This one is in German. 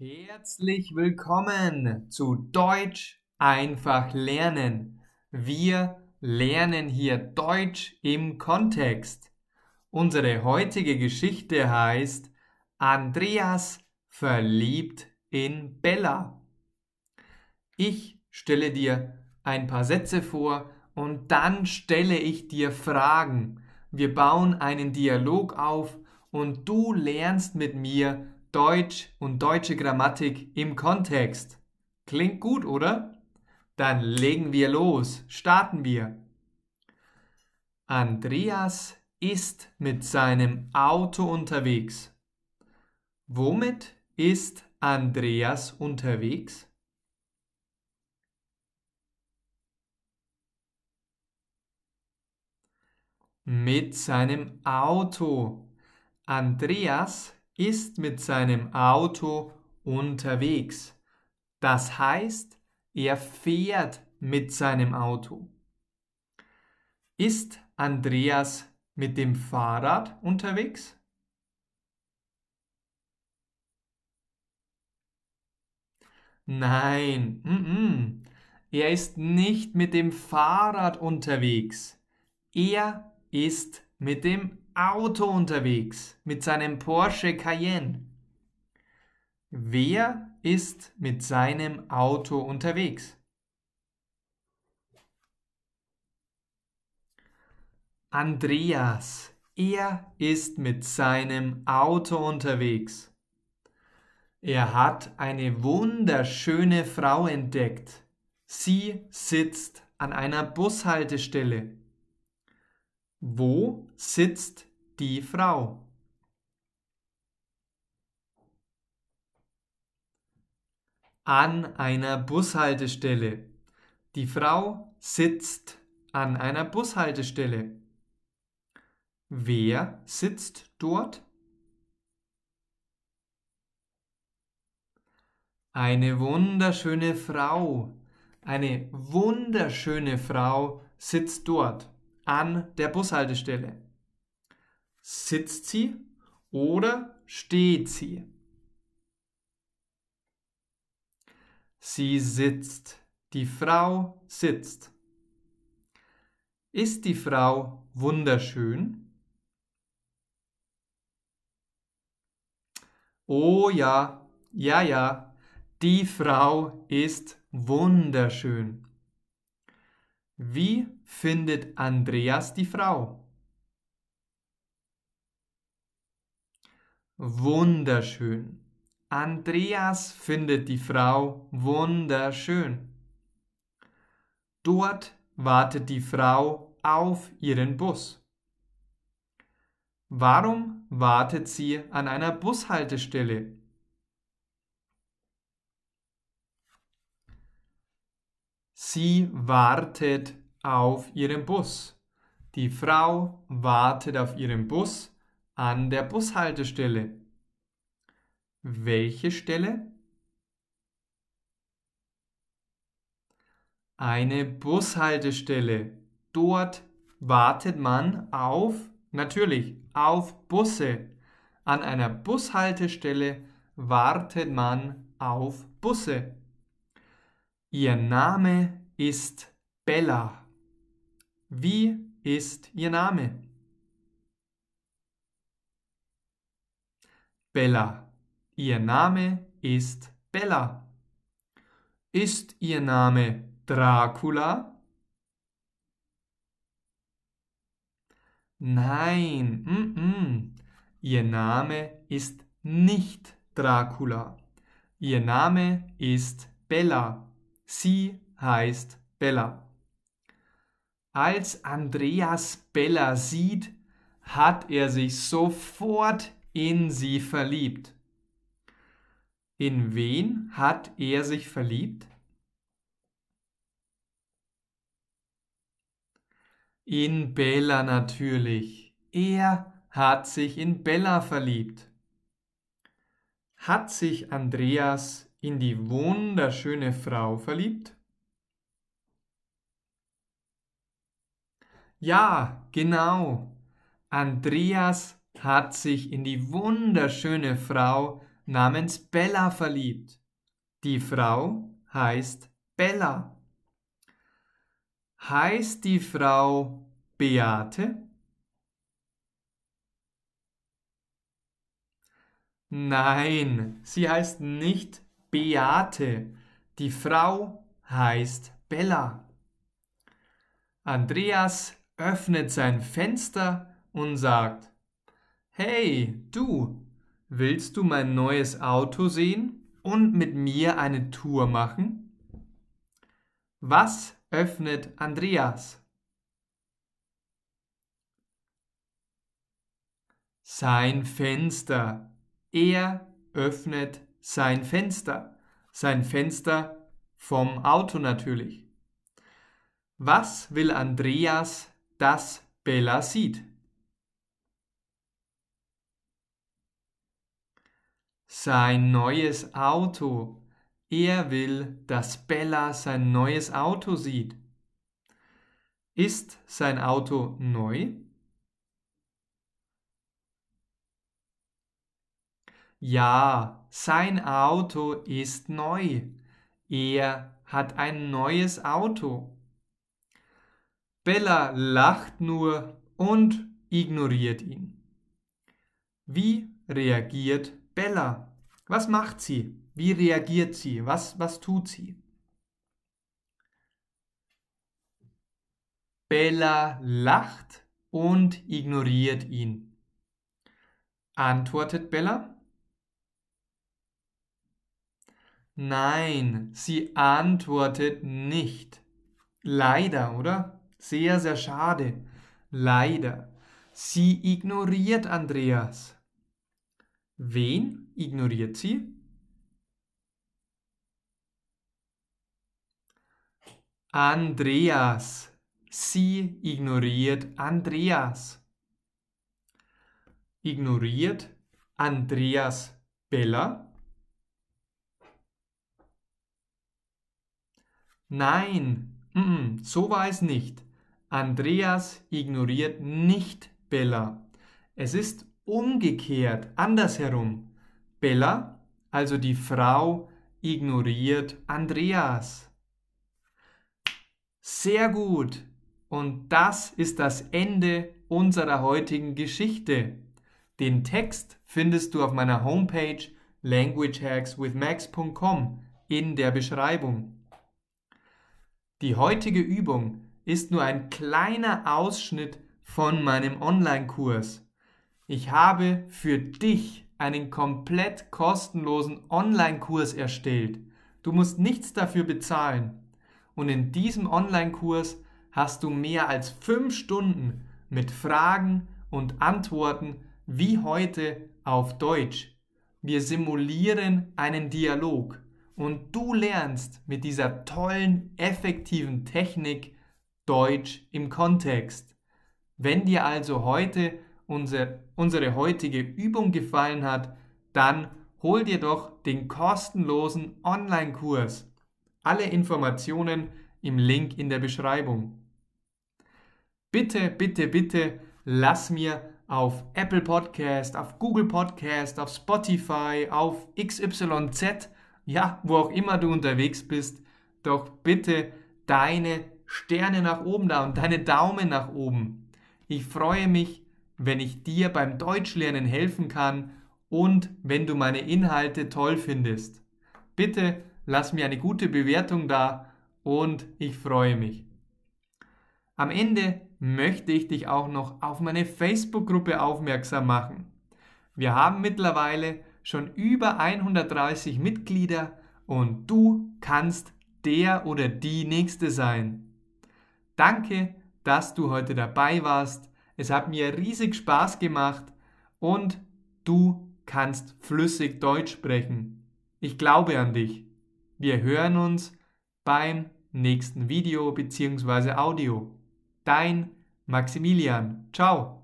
Herzlich willkommen zu Deutsch einfach lernen. Wir lernen hier Deutsch im Kontext. Unsere heutige Geschichte heißt Andreas verliebt in Bella. Ich stelle dir ein paar Sätze vor und dann stelle ich dir Fragen. Wir bauen einen Dialog auf und du lernst mit mir Deutsch und deutsche Grammatik im Kontext. Klingt gut, oder? Dann legen wir los, starten wir. Andreas ist mit seinem Auto unterwegs. Womit ist Andreas unterwegs? Mit seinem Auto. Andreas ist mit seinem Auto unterwegs. Das heißt, er fährt mit seinem Auto. Ist Andreas mit dem Fahrrad unterwegs? Nein, mm -mm. er ist nicht mit dem Fahrrad unterwegs. Er ist mit dem Auto unterwegs mit seinem Porsche Cayenne. Wer ist mit seinem Auto unterwegs? Andreas. Er ist mit seinem Auto unterwegs. Er hat eine wunderschöne Frau entdeckt. Sie sitzt an einer Bushaltestelle. Wo sitzt die Frau. An einer Bushaltestelle. Die Frau sitzt an einer Bushaltestelle. Wer sitzt dort? Eine wunderschöne Frau. Eine wunderschöne Frau sitzt dort an der Bushaltestelle. Sitzt sie oder steht sie? Sie sitzt. Die Frau sitzt. Ist die Frau wunderschön? Oh ja, ja, ja, die Frau ist wunderschön. Wie findet Andreas die Frau? Wunderschön. Andreas findet die Frau wunderschön. Dort wartet die Frau auf ihren Bus. Warum wartet sie an einer Bushaltestelle? Sie wartet auf ihren Bus. Die Frau wartet auf ihren Bus an der Bushaltestelle. Welche Stelle? Eine Bushaltestelle. Dort wartet man auf, natürlich, auf Busse. An einer Bushaltestelle wartet man auf Busse. Ihr Name ist Bella. Wie ist Ihr Name? Bella. Ihr Name ist Bella. Ist Ihr Name Dracula? Nein, mm -mm. Ihr Name ist nicht Dracula. Ihr Name ist Bella. Sie heißt Bella. Als Andreas Bella sieht, hat er sich sofort in sie verliebt. In wen hat er sich verliebt? In Bella natürlich. Er hat sich in Bella verliebt. Hat sich Andreas in die wunderschöne Frau verliebt? Ja, genau. Andreas hat sich in die wunderschöne Frau namens Bella verliebt. Die Frau heißt Bella. Heißt die Frau Beate? Nein, sie heißt nicht Beate. Die Frau heißt Bella. Andreas öffnet sein Fenster und sagt, Hey, du, willst du mein neues Auto sehen und mit mir eine Tour machen? Was öffnet Andreas? Sein Fenster. Er öffnet sein Fenster. Sein Fenster vom Auto natürlich. Was will Andreas, dass Bella sieht? Sein neues Auto. Er will, dass Bella sein neues Auto sieht. Ist sein Auto neu? Ja, sein Auto ist neu. Er hat ein neues Auto. Bella lacht nur und ignoriert ihn. Wie reagiert Bella? Was macht sie? Wie reagiert sie? Was, was tut sie? Bella lacht und ignoriert ihn. Antwortet Bella? Nein, sie antwortet nicht. Leider, oder? Sehr, sehr schade. Leider. Sie ignoriert Andreas. Wen ignoriert sie? Andreas. Sie ignoriert Andreas. Ignoriert Andreas Bella? Nein, mm, so war es nicht. Andreas ignoriert nicht Bella. Es ist umgekehrt, andersherum. Bella, also die Frau, ignoriert Andreas. Sehr gut. Und das ist das Ende unserer heutigen Geschichte. Den Text findest du auf meiner Homepage languagehackswithmax.com in der Beschreibung. Die heutige Übung ist nur ein kleiner Ausschnitt von meinem Online-Kurs. Ich habe für dich einen komplett kostenlosen Online-Kurs erstellt. Du musst nichts dafür bezahlen. Und in diesem Online-Kurs hast du mehr als fünf Stunden mit Fragen und Antworten wie heute auf Deutsch. Wir simulieren einen Dialog und du lernst mit dieser tollen, effektiven Technik Deutsch im Kontext. Wenn dir also heute unsere, unsere heutige Übung gefallen hat, dann hol dir doch den kostenlosen Online-Kurs. Alle Informationen im Link in der Beschreibung. Bitte, bitte, bitte lass mir auf Apple Podcast, auf Google Podcast, auf Spotify, auf XYZ ja, wo auch immer du unterwegs bist, doch bitte deine Sterne nach oben da und deine Daumen nach oben. Ich freue mich, wenn ich dir beim Deutschlernen helfen kann und wenn du meine Inhalte toll findest. Bitte lass mir eine gute Bewertung da und ich freue mich. Am Ende möchte ich dich auch noch auf meine Facebook-Gruppe aufmerksam machen. Wir haben mittlerweile schon über 130 Mitglieder und du kannst der oder die Nächste sein. Danke, dass du heute dabei warst. Es hat mir riesig Spaß gemacht und du kannst flüssig Deutsch sprechen. Ich glaube an dich. Wir hören uns beim nächsten Video bzw. Audio. Dein Maximilian. Ciao.